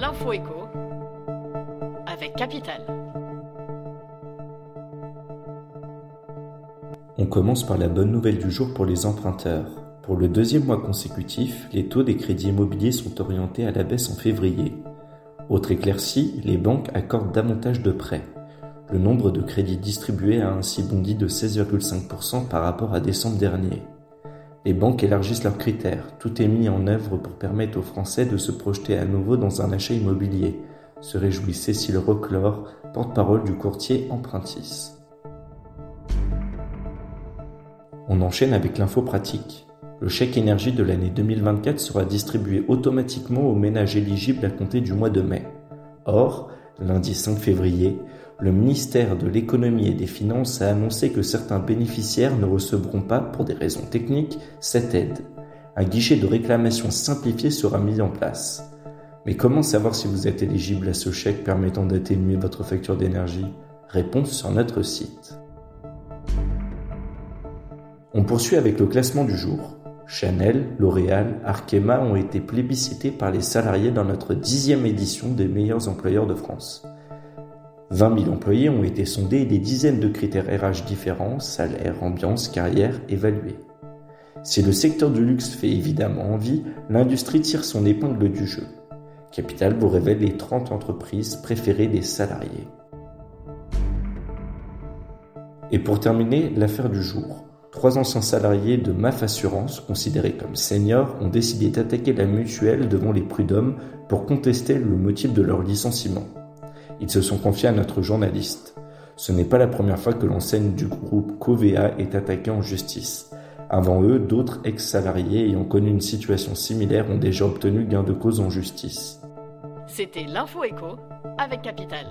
L'info écho avec Capital. On commence par la bonne nouvelle du jour pour les emprunteurs. Pour le deuxième mois consécutif, les taux des crédits immobiliers sont orientés à la baisse en février. Autre éclaircie, les banques accordent davantage de prêts. Le nombre de crédits distribués a ainsi bondi de 16,5% par rapport à décembre dernier. Les banques élargissent leurs critères, tout est mis en œuvre pour permettre aux Français de se projeter à nouveau dans un achat immobilier, se réjouit Cécile Roclore, porte-parole du courtier Empruntis. On enchaîne avec l'info pratique. Le chèque énergie de l'année 2024 sera distribué automatiquement aux ménages éligibles à compter du mois de mai. Or, lundi 5 février, le ministère de l'économie et des finances a annoncé que certains bénéficiaires ne recevront pas, pour des raisons techniques, cette aide. Un guichet de réclamation simplifié sera mis en place. Mais comment savoir si vous êtes éligible à ce chèque permettant d'atténuer votre facture d'énergie? Réponse sur notre site. On poursuit avec le classement du jour. Chanel, L'Oréal, Arkema ont été plébiscités par les salariés dans notre dixième édition des meilleurs employeurs de France. 20 000 employés ont été sondés et des dizaines de critères RH différents, salaire, ambiance, carrière, évalués. Si le secteur du luxe fait évidemment envie, l'industrie tire son épingle du jeu. Capital vous révèle les 30 entreprises préférées des salariés. Et pour terminer, l'affaire du jour. Trois anciens salariés de MAF Assurance, considérés comme seniors, ont décidé d'attaquer la mutuelle devant les prud'hommes pour contester le motif de leur licenciement. Ils se sont confiés à notre journaliste. Ce n'est pas la première fois que l'enseigne du groupe Covea est attaquée en justice. Avant eux, d'autres ex-salariés ayant connu une situation similaire ont déjà obtenu gain de cause en justice. C'était l'info écho avec Capital.